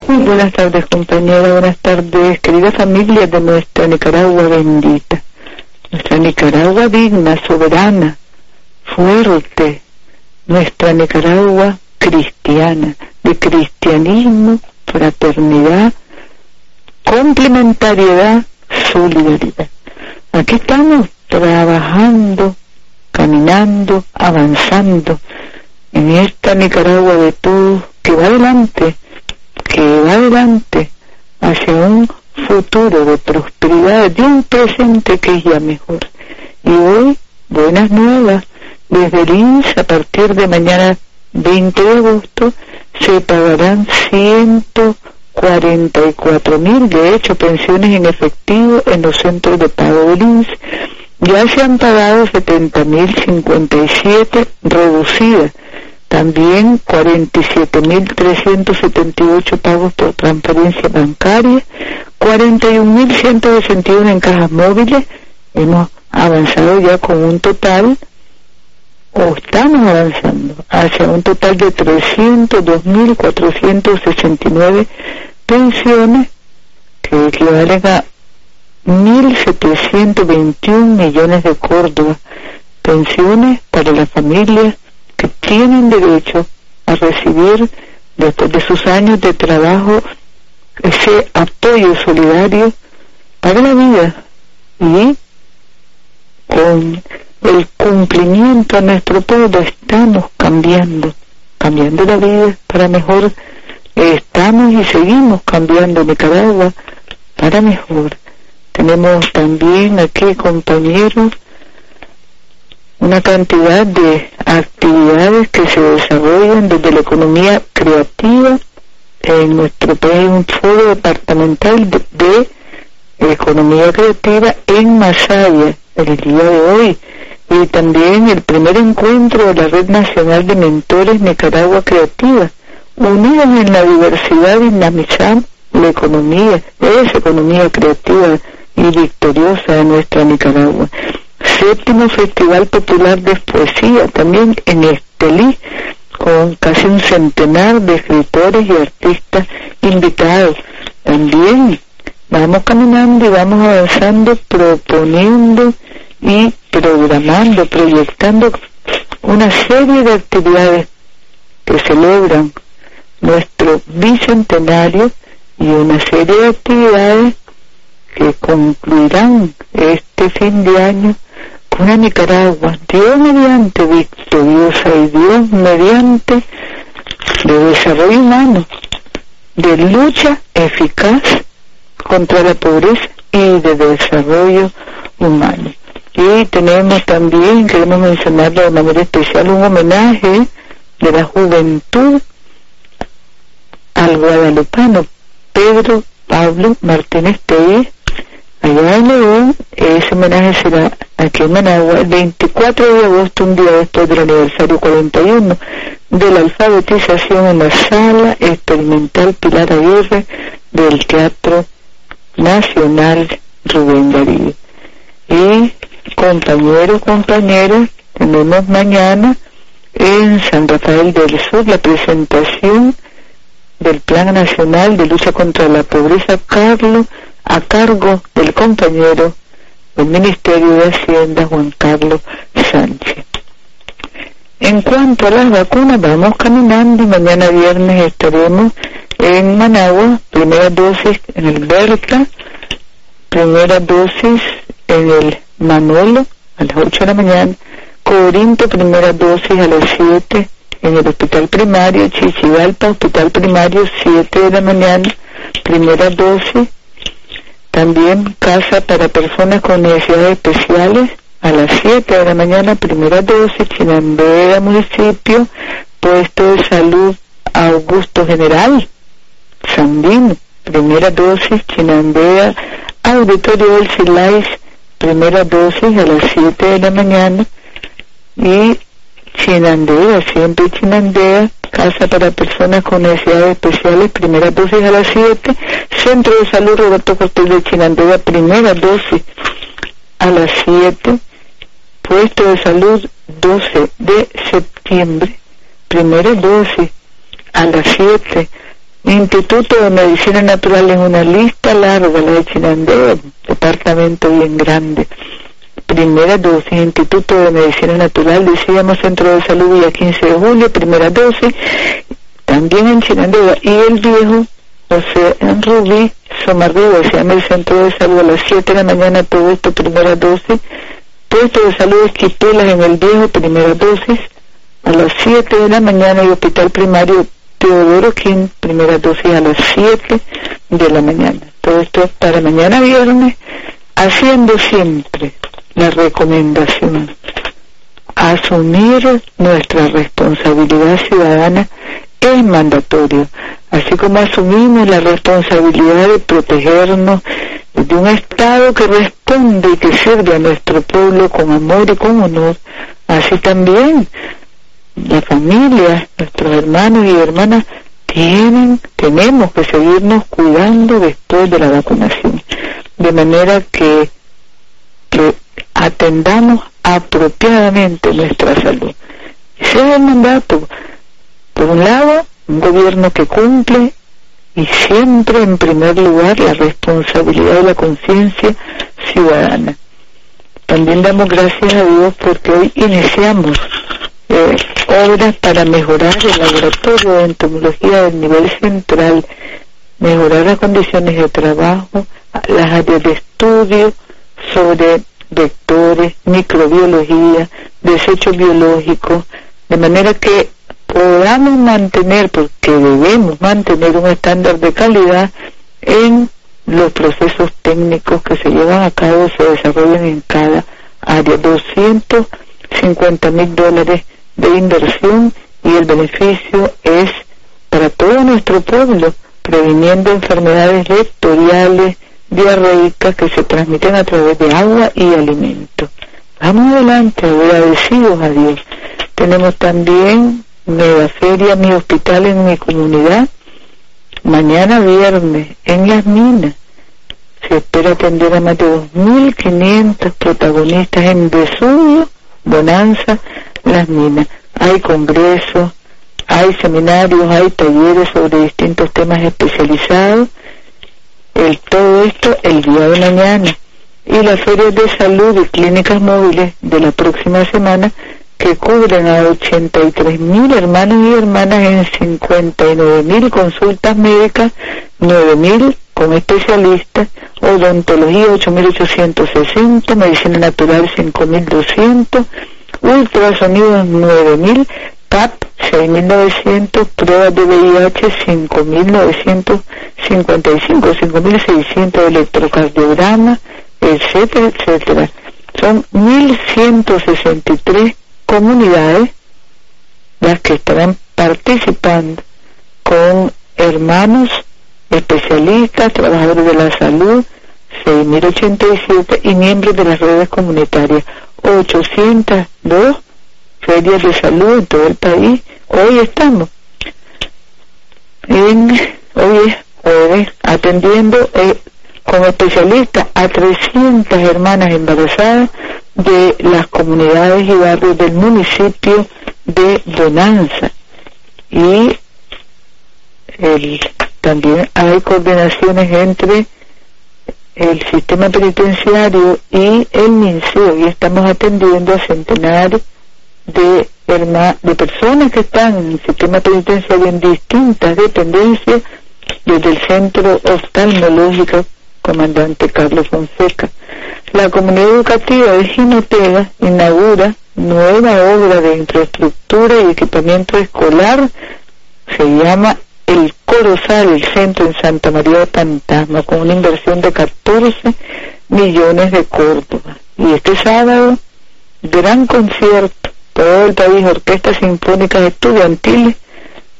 Muy buenas tardes, compañera. Buenas tardes, querida familia de nuestra Nicaragua bendita. Nuestra Nicaragua digna, soberana, fuerte. Nuestra Nicaragua cristiana, de cristianismo, fraternidad, complementariedad, solidaridad. Aquí estamos trabajando, caminando, avanzando en esta Nicaragua de todos que va adelante que va adelante hacia un futuro de prosperidad, de un presente que es ya mejor. Y hoy, buenas nuevas, desde el INS a partir de mañana 20 de agosto se pagarán 144 mil, de hecho, pensiones en efectivo en los centros de pago del INS. Ya se han pagado 70 mil 57 reducidas también 47.378 pagos por transferencia bancaria, 41.161 en cajas móviles. Hemos avanzado ya con un total, o estamos avanzando, hacia un total de 302.469 pensiones que equivalen a 1.721 millones de Córdoba. Pensiones para las familias que tienen derecho a recibir después de sus años de trabajo ese apoyo solidario para la vida y con el cumplimiento a nuestro pueblo estamos cambiando, cambiando la vida para mejor, estamos y seguimos cambiando Nicaragua para mejor. Tenemos también aquí compañeros una cantidad de actividades que se desarrollan desde la economía creativa. En nuestro país, un foro departamental de, economía creativa en Masaya el día de hoy. Y también el primer encuentro de la Red Nacional de Mentores Nicaragua Creativa, unidos en la diversidad y dinamizar la economía, esa economía creativa y victoriosa de nuestra Nicaragua séptimo Festival Popular de Poesía, también en Estelí, con casi un centenar de escritores y artistas invitados. También vamos caminando y vamos avanzando, proponiendo y programando, proyectando una serie de actividades que celebran nuestro bicentenario y una serie de actividades que concluirán este fin de año una Nicaragua, Dios mediante victoriosa y Dios mediante de desarrollo humano, de lucha eficaz contra la pobreza y de desarrollo humano. Y tenemos también, queremos mencionarlo de manera especial, un homenaje de la juventud al guadalupano Pedro Pablo Martínez Pérez, allá en ese homenaje será aquí en Managua el 24 de agosto, un día después del aniversario 41 de la alfabetización en la sala experimental Pilar Aguirre del Teatro Nacional Rubén Darío. Y compañeros, compañeras, tenemos mañana en San Rafael del Sur la presentación del Plan Nacional de Lucha contra la Pobreza Carlos a cargo del compañero del Ministerio de Hacienda Juan Carlos Sánchez. En cuanto a las vacunas, vamos caminando mañana viernes estaremos en Managua, primera dosis en el Berta, primera dosis en el Manolo a las 8 de la mañana, Corinto, primera dosis a las 7 en el hospital primario, Chichigalpa, hospital primario, 7 de la mañana, primera dosis, también casa para personas con necesidades especiales a las 7 de la mañana, primera dosis, Chinandega, municipio, puesto de salud Augusto General, Sandino, primera dosis, Chinandea, Auditorio del Silais, primera dosis a las 7 de la mañana y Chinandea, siempre Chinandea, Casa para Personas con Necesidades Especiales, primera dosis a las 7, Centro de Salud Roberto Cortés de Chinandea, primera dosis a las 7, Puesto de Salud 12 de septiembre, primera dosis a las 7, Instituto de Medicina Natural en una lista larga, la de Chinandeo, departamento bien grande. Primera dosis, Instituto de Medicina Natural, decíamos Centro de Salud día 15 de julio, primera dosis, también en Chinandega. Y el viejo, sea, en Rubí, Somarriba, se el Centro de Salud a las 7 de la mañana, todo esto, primera dosis. Puesto de Salud Esquipelas en el viejo, primera dosis, a las 7 de la mañana y Hospital Primario Teodoro King, primera dosis a las 7 de la mañana. Todo esto es para mañana viernes, haciendo siempre la recomendación. Asumir nuestra responsabilidad ciudadana es mandatorio, así como asumimos la responsabilidad de protegernos de un Estado que responde y que sirve a nuestro pueblo con amor y con honor, así también la familia, nuestros hermanos y hermanas tienen, tenemos que seguirnos cuidando después de la vacunación, de manera que, que atendamos apropiadamente nuestra salud. Ese es mandato. Por un lado, un gobierno que cumple y siempre en primer lugar la responsabilidad de la conciencia ciudadana. También damos gracias a Dios porque hoy iniciamos eh, obras para mejorar el laboratorio de entomología del nivel central, mejorar las condiciones de trabajo, las áreas de estudio sobre vectores, microbiología, desechos biológicos, de manera que podamos mantener, porque debemos mantener un estándar de calidad en los procesos técnicos que se llevan a cabo, se desarrollan en cada área. 250 mil dólares de inversión y el beneficio es para todo nuestro pueblo, previniendo enfermedades vectoriales, diarreicas que se transmiten a través de agua y alimento. Vamos adelante, agradecidos a Dios. Tenemos también Nueva Feria, mi hospital en mi comunidad. Mañana viernes, en las minas. Se espera atender a más de 2.500 protagonistas en Vesubio, Bonanza, las minas. Hay congresos, hay seminarios, hay talleres sobre distintos temas especializados. El, todo esto el día de mañana. Y las ferias de salud y clínicas móviles de la próxima semana que cubren a 83 mil hermanos y hermanas en 59 mil consultas médicas, 9 mil con especialistas, odontología 8.860, medicina natural 5.200, ultrasonidos 9000, PAP 6900, pruebas de VIH 5955, 5600 electrocardiograma, etcétera, etcétera. Son 1163 comunidades las que estarán participando con hermanos especialistas, trabajadores de la salud, 6.087 y miembros de las redes comunitarias. 802 ferias de salud en todo el país. Hoy estamos en, hoy es jueves, atendiendo eh, como especialista a 300 hermanas embarazadas de las comunidades y barrios del municipio de Bonanza. Y el, también hay coordinaciones entre el sistema penitenciario y el MINSEO y estamos atendiendo a centenares de, personas que están en el sistema penitenciario en distintas dependencias desde el centro oftalmológico comandante Carlos Fonseca. La comunidad educativa de Ginotega inaugura nueva obra de infraestructura y equipamiento escolar, se llama el Corozal, el centro en Santa María de con una inversión de 14 millones de Córdoba. Y este sábado, gran concierto, todo el país, orquestas sinfónicas estudiantiles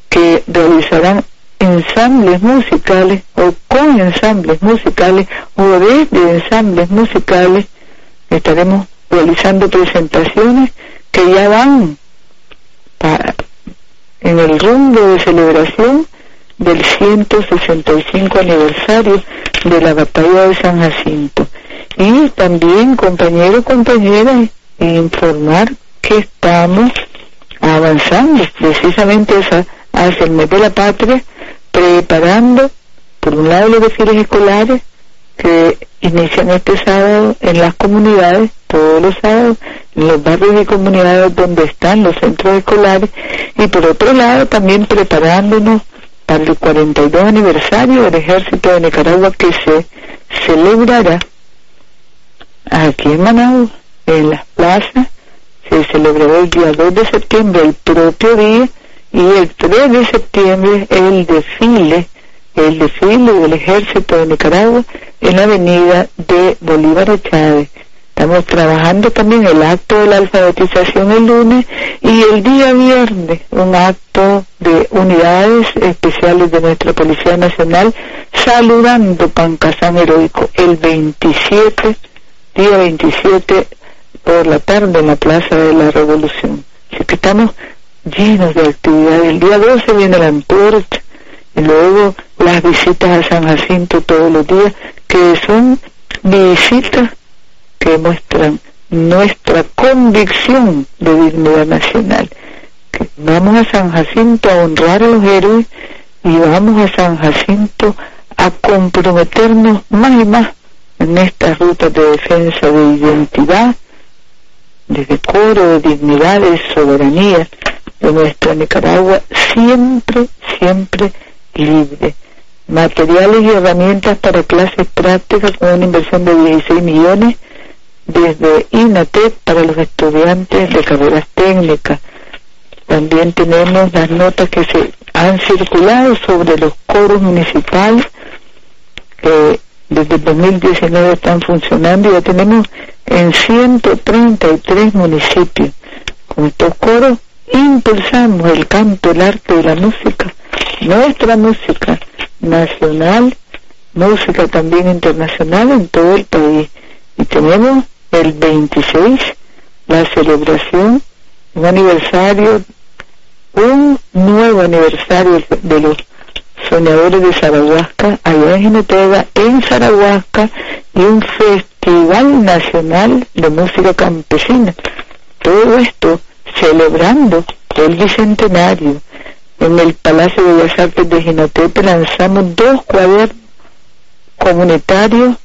que realizarán ensambles musicales o con ensambles musicales o desde ensambles musicales estaremos realizando presentaciones que ya van en el rumbo de celebración del 165 aniversario de la batalla de San Jacinto. Y también, compañeros, compañeras, informar que estamos avanzando. Precisamente hacia el mes de la patria, preparando, por un lado, los desfiles escolares que inician este sábado en las comunidades, todos los sábados, en los barrios y comunidades donde están los centros escolares, y por otro lado también preparándonos para el 42 aniversario del Ejército de Nicaragua que se celebrará aquí en Managua, en las plazas, se celebrará el día 2 de septiembre, el propio día, y el 3 de septiembre el desfile, el desfile del Ejército de Nicaragua en la avenida de Bolívar Chávez. Estamos trabajando también el acto de la alfabetización el lunes y el día viernes un acto de unidades especiales de nuestra Policía Nacional saludando Pancasán Heroico el 27, día 27 por la tarde en la Plaza de la Revolución. Así que estamos llenos de actividades. El día 12 viene la antorcha y luego las visitas a San Jacinto todos los días, que son visitas que muestran nuestra convicción de dignidad nacional. Que vamos a San Jacinto a honrar a los héroes y vamos a San Jacinto a comprometernos más y más en estas rutas de defensa de identidad, de decoro, de dignidad, de soberanía de nuestra Nicaragua, siempre, siempre libre. Materiales y herramientas para clases prácticas con una inversión de 16 millones desde INATEC para los estudiantes de carreras técnicas. También tenemos las notas que se han circulado sobre los coros municipales que desde el 2019 están funcionando y ya tenemos en 133 municipios. Con estos coros impulsamos el canto, el arte y la música, nuestra música nacional, música también internacional en todo el país. Y tenemos el 26, la celebración, un aniversario, un nuevo aniversario de los soñadores de Zarahuasca, allá en Ginotega, en Zarahuasca, y un festival nacional de música campesina. Todo esto celebrando el bicentenario. En el Palacio de Bellas Artes de Ginotepe lanzamos dos cuadernos comunitarios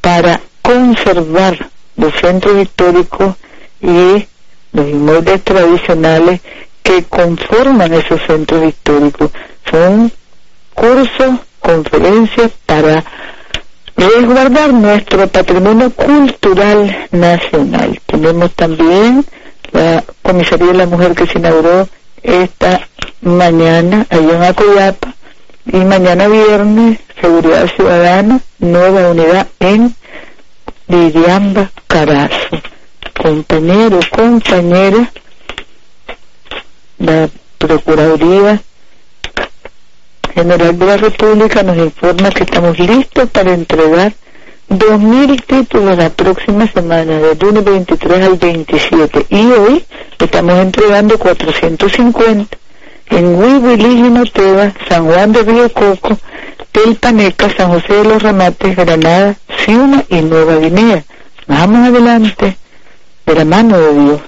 para conservar los centros históricos y los inmuebles tradicionales que conforman esos centros históricos. Son cursos, conferencias para resguardar nuestro patrimonio cultural nacional. Tenemos también la Comisaría de la Mujer que se inauguró esta mañana allá en Acoyapa y mañana viernes Seguridad Ciudadana, nueva unidad en Liriamba Carazo. Compañero, compañera, la Procuraduría General de la República nos informa que estamos listos para entregar 2.000 títulos la próxima semana, del lunes 23 al 27. Y hoy estamos entregando 450 en Huihuilí, Teba, San Juan de Río Coco, Telpaneca, San José de los Ramates, Granada, Ciuna y Nueva Guinea. Vamos adelante, de la mano de Dios.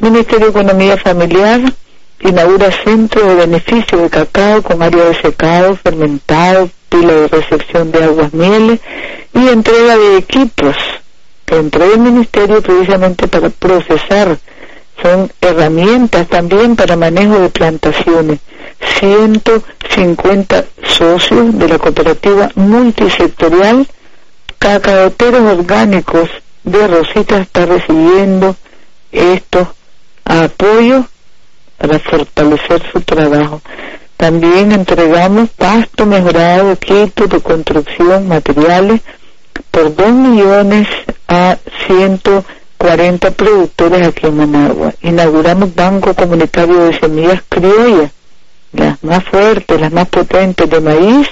Ministerio de Economía Familiar inaugura centro de beneficio de cacao con área de secado, fermentado, pila de recepción de aguas mieles y entrega de equipos que entrega el ministerio precisamente para procesar. Son herramientas también para manejo de plantaciones. 150 socios de la cooperativa multisectorial cacaoteros orgánicos de Rosita está recibiendo estos apoyos para fortalecer su trabajo. También entregamos pasto mejorado, equipos de construcción, materiales por 2 millones a 140 productores aquí en Managua. Inauguramos Banco Comunitario de Semillas Criollas las más fuertes, las más potentes de maíz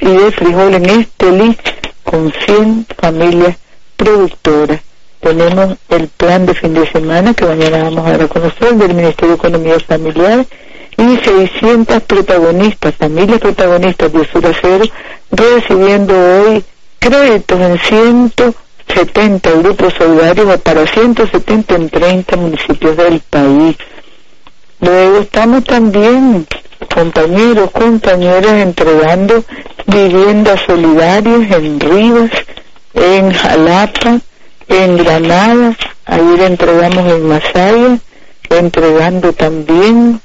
y de frijol en Estelí con 100 familias productoras. Tenemos el plan de fin de semana que mañana vamos a dar a conocer del Ministerio de Economía Familiar y 600 protagonistas, familias protagonistas de Suracero, recibiendo hoy créditos en 170 grupos solidarios para 170 en 30 municipios del país. Luego estamos también, compañeros, compañeras, entregando viviendas solidarias en Rivas, en Jalapa, en Granada, ayer entregamos en Masaya, entregando también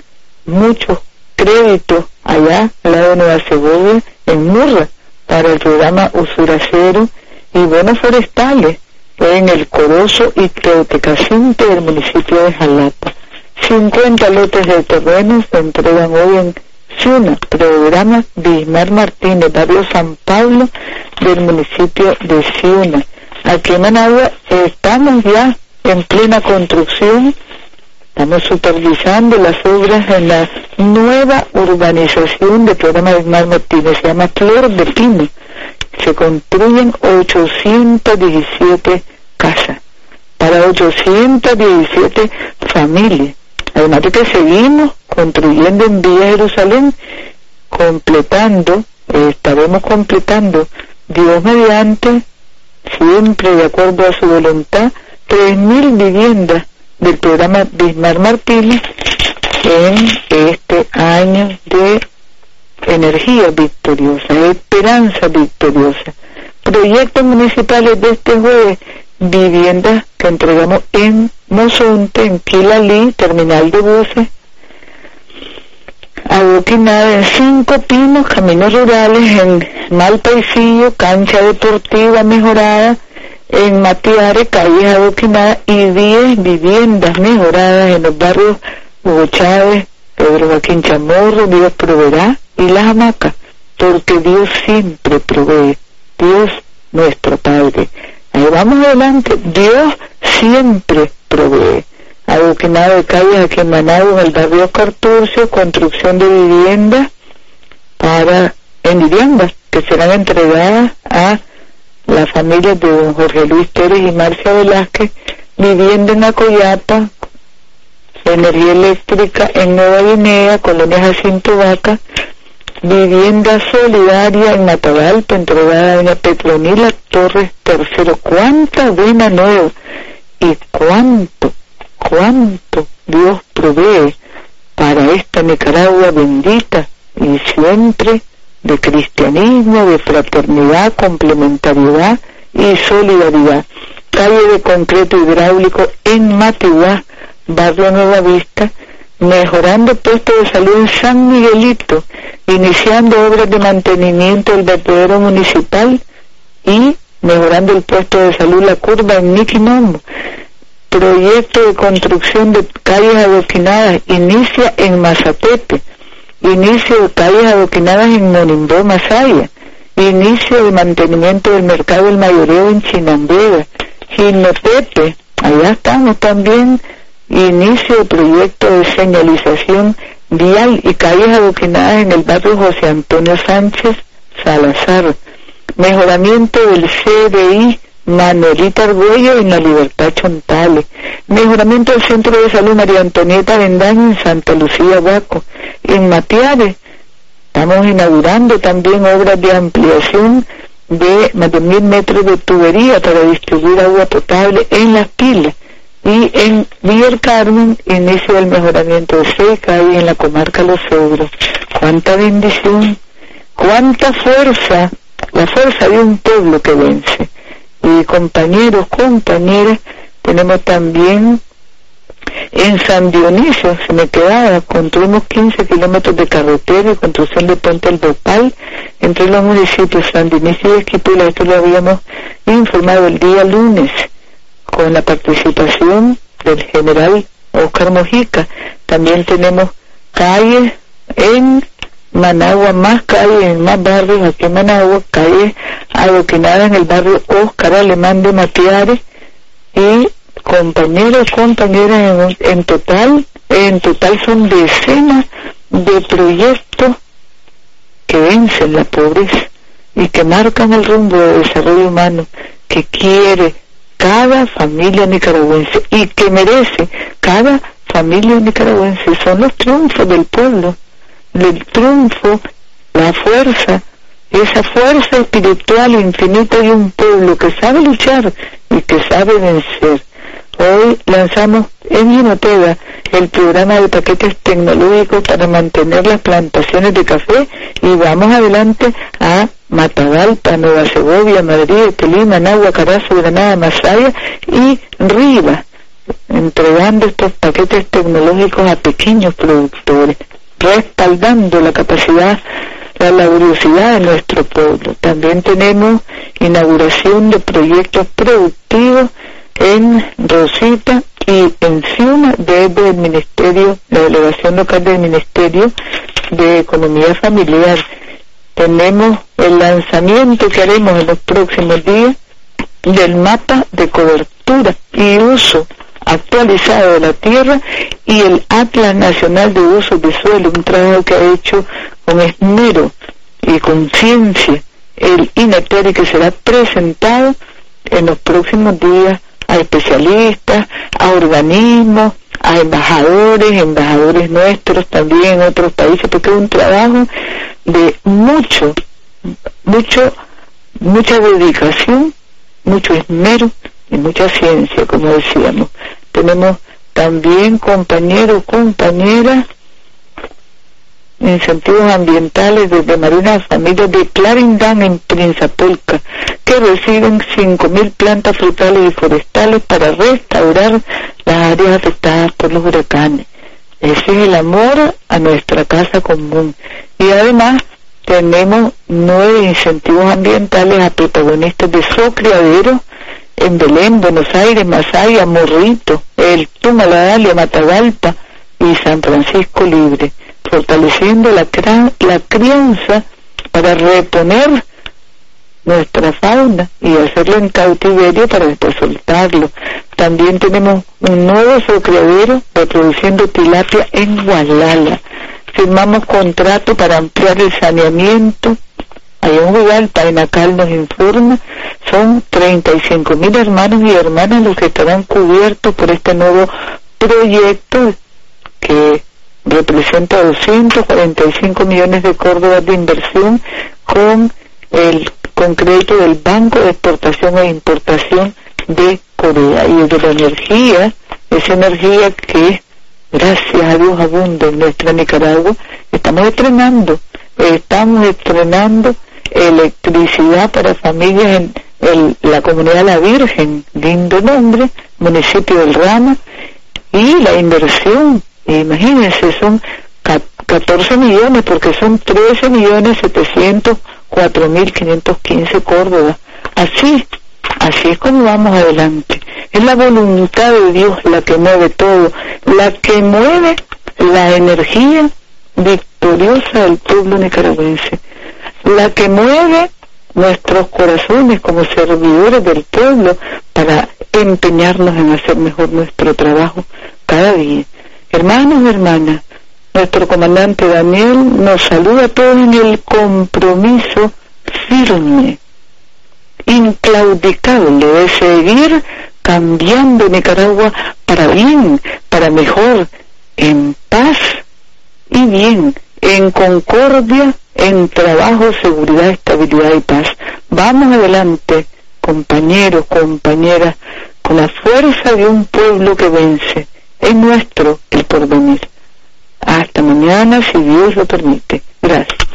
muchos créditos allá al lado de Nueva Segovia, en Murra, para el programa Usuracero y bonos forestales en el Corozo y Teotecacinte del municipio de Jalapa. 50 lotes de terreno se entregan hoy en Ciuna, programa Bismar Martínez, barrio San Pablo del municipio de Ciuna. Aquí en Managua estamos ya en plena construcción Estamos supervisando las obras en la nueva urbanización del programa de Mar Martínez, se llama Flor de Pino. Se construyen 817 casas para 817 familias. Además de que seguimos construyendo en Villa Jerusalén, completando, estaremos completando, Dios mediante, siempre de acuerdo a su voluntad, 3.000 viviendas del programa Bismar Martínez en este año de energía victoriosa, esperanza victoriosa. Proyectos municipales de este jueves, viviendas que entregamos en Mozonte, en Quilalí, terminal de buses, adoquinada en Cinco Pinos, caminos rurales, en Malpaisillo, cancha deportiva mejorada, en Matiare, calles adoquinadas y 10 viviendas mejoradas en los barrios Hugo Chávez, Pedro Joaquín Chamorro, Dios proveerá y las hamacas, porque Dios siempre provee, Dios nuestro Padre. Ahí vamos adelante, Dios siempre provee. Adoquinado de calles aquí en Managua, en el barrio Carturcio, construcción de viviendas para, en viviendas que serán entregadas a la familia de don Jorge Luis Pérez y Marcia Velázquez, viviendo en Acoyapa, energía eléctrica en Nueva Guinea, Colonia Jacinto Vaca, vivienda solidaria en Matagalpa, entregada a doña Petronila Torres Tercero. ¡Cuánta buena nueva! Y cuánto, cuánto Dios provee para esta Nicaragua bendita y siempre de cristianismo, de fraternidad, complementariedad y solidaridad. Calle de concreto hidráulico en Matiguá, barrio Nueva Vista, mejorando puestos de salud en San Miguelito, iniciando obras de mantenimiento del vertedero municipal y mejorando el puesto de salud La Curva en Niquinomo. Proyecto de construcción de calles adoquinadas inicia en Mazatepe inicio de calles adoquinadas en Monimbó, Masaya, inicio de mantenimiento del mercado del mayoreo en Chinandega, Ginotepe, allá estamos también, inicio de proyecto de señalización vial y calles adoquinadas en el barrio José Antonio Sánchez Salazar, mejoramiento del CDI Manuelita Arguello en la Libertad Chontales. Mejoramiento del Centro de Salud María Antonieta Vendaño en Santa Lucía Huaco. En Matiare estamos inaugurando también obras de ampliación de más de mil metros de tubería para distribuir agua potable en las pilas. Y en Villa Carmen inicio el mejoramiento de seca y en la comarca Los Ogros. Cuánta bendición, cuánta fuerza, la fuerza de un pueblo que vence y compañeros, compañeras, tenemos también en San Dionisio, se me quedaba, construimos 15 kilómetros de carretera y construcción de puente al entre los municipios San Dionisio y Esquipula. Esto lo habíamos informado el día lunes con la participación del general Oscar Mojica. También tenemos calles en Managua, más calles, más barrios aquí en Managua, calles adoquinadas en el barrio Oscar Alemán de Matiares y compañeros, compañeras en, en total, en total son decenas de proyectos que vencen la pobreza y que marcan el rumbo de desarrollo humano que quiere cada familia nicaragüense y que merece cada familia nicaragüense. Son los triunfos del pueblo, el triunfo, la fuerza, esa fuerza espiritual infinita de un pueblo que sabe luchar y que sabe vencer. Hoy lanzamos en Ginotega el programa de paquetes tecnológicos para mantener las plantaciones de café y vamos adelante a Matagalpa, Nueva Segovia, Madrid, Telima, Nagua, Carazo, Granada, Masaya y Riva, entregando estos paquetes tecnológicos a pequeños productores, respaldando la capacidad la laboriosidad de nuestro pueblo. También tenemos inauguración de proyectos productivos en Rosita y encima desde el Ministerio, la delegación local del Ministerio de Economía Familiar. Tenemos el lanzamiento que haremos en los próximos días del mapa de cobertura y uso actualizado de la tierra y el Atlas Nacional de Uso de Suelo, un trabajo que ha hecho con esmero y conciencia el INETERI que será presentado en los próximos días a especialistas, a organismos, a embajadores, embajadores nuestros también en otros países, porque es un trabajo de mucho, mucho, mucha dedicación, mucho esmero y mucha ciencia, como decíamos. Tenemos también compañeros, compañeras incentivos ambientales desde Marina Familias de Clarindán en Prinzapolca, que reciben 5.000 plantas frutales y forestales para restaurar las áreas afectadas por los huracanes. Ese es el amor a nuestra casa común. Y además tenemos nueve incentivos ambientales a protagonistas de criadero en Belén, Buenos Aires, Masaya, Morrito, El Tumaladalia, Matagalpa y San Francisco Libre fortaleciendo la, crianza para reponer nuestra fauna y hacerlo en cautiverio para después. También tenemos un nuevo criadero reproduciendo tilapia en Gualala. Firmamos contrato para ampliar el saneamiento. Hay un lugar, Painacal nos informa, son 35 mil hermanos y hermanas los que estarán cubiertos por este nuevo proyecto que representa 245 millones de córdobas de inversión con el concreto del Banco de Exportación e Importación de Corea. Y de la energía, esa energía que gracias a Dios abunda en nuestra Nicaragua, estamos estrenando, estamos estrenando electricidad para familias en la comunidad La Virgen, lindo nombre, municipio del Rama, y la inversión imagínense, son 14 millones porque son 13 millones 704 mil 515 Córdoba. Así, así es como vamos adelante. Es la voluntad de Dios la que mueve todo, la que mueve la energía victoriosa del pueblo nicaragüense, la que mueve nuestros corazones como servidores del pueblo para empeñarnos en hacer mejor nuestro trabajo cada día. Hermanos y hermanas, nuestro comandante Daniel nos saluda a todos en el compromiso firme, inclaudicable de seguir cambiando Nicaragua para bien, para mejor, en paz y bien, en concordia, en trabajo, seguridad, estabilidad y paz. Vamos adelante, compañeros, compañeras, con la fuerza de un pueblo que vence es nuestro el porvenir. Hasta mañana, si Dios lo permite. Gracias.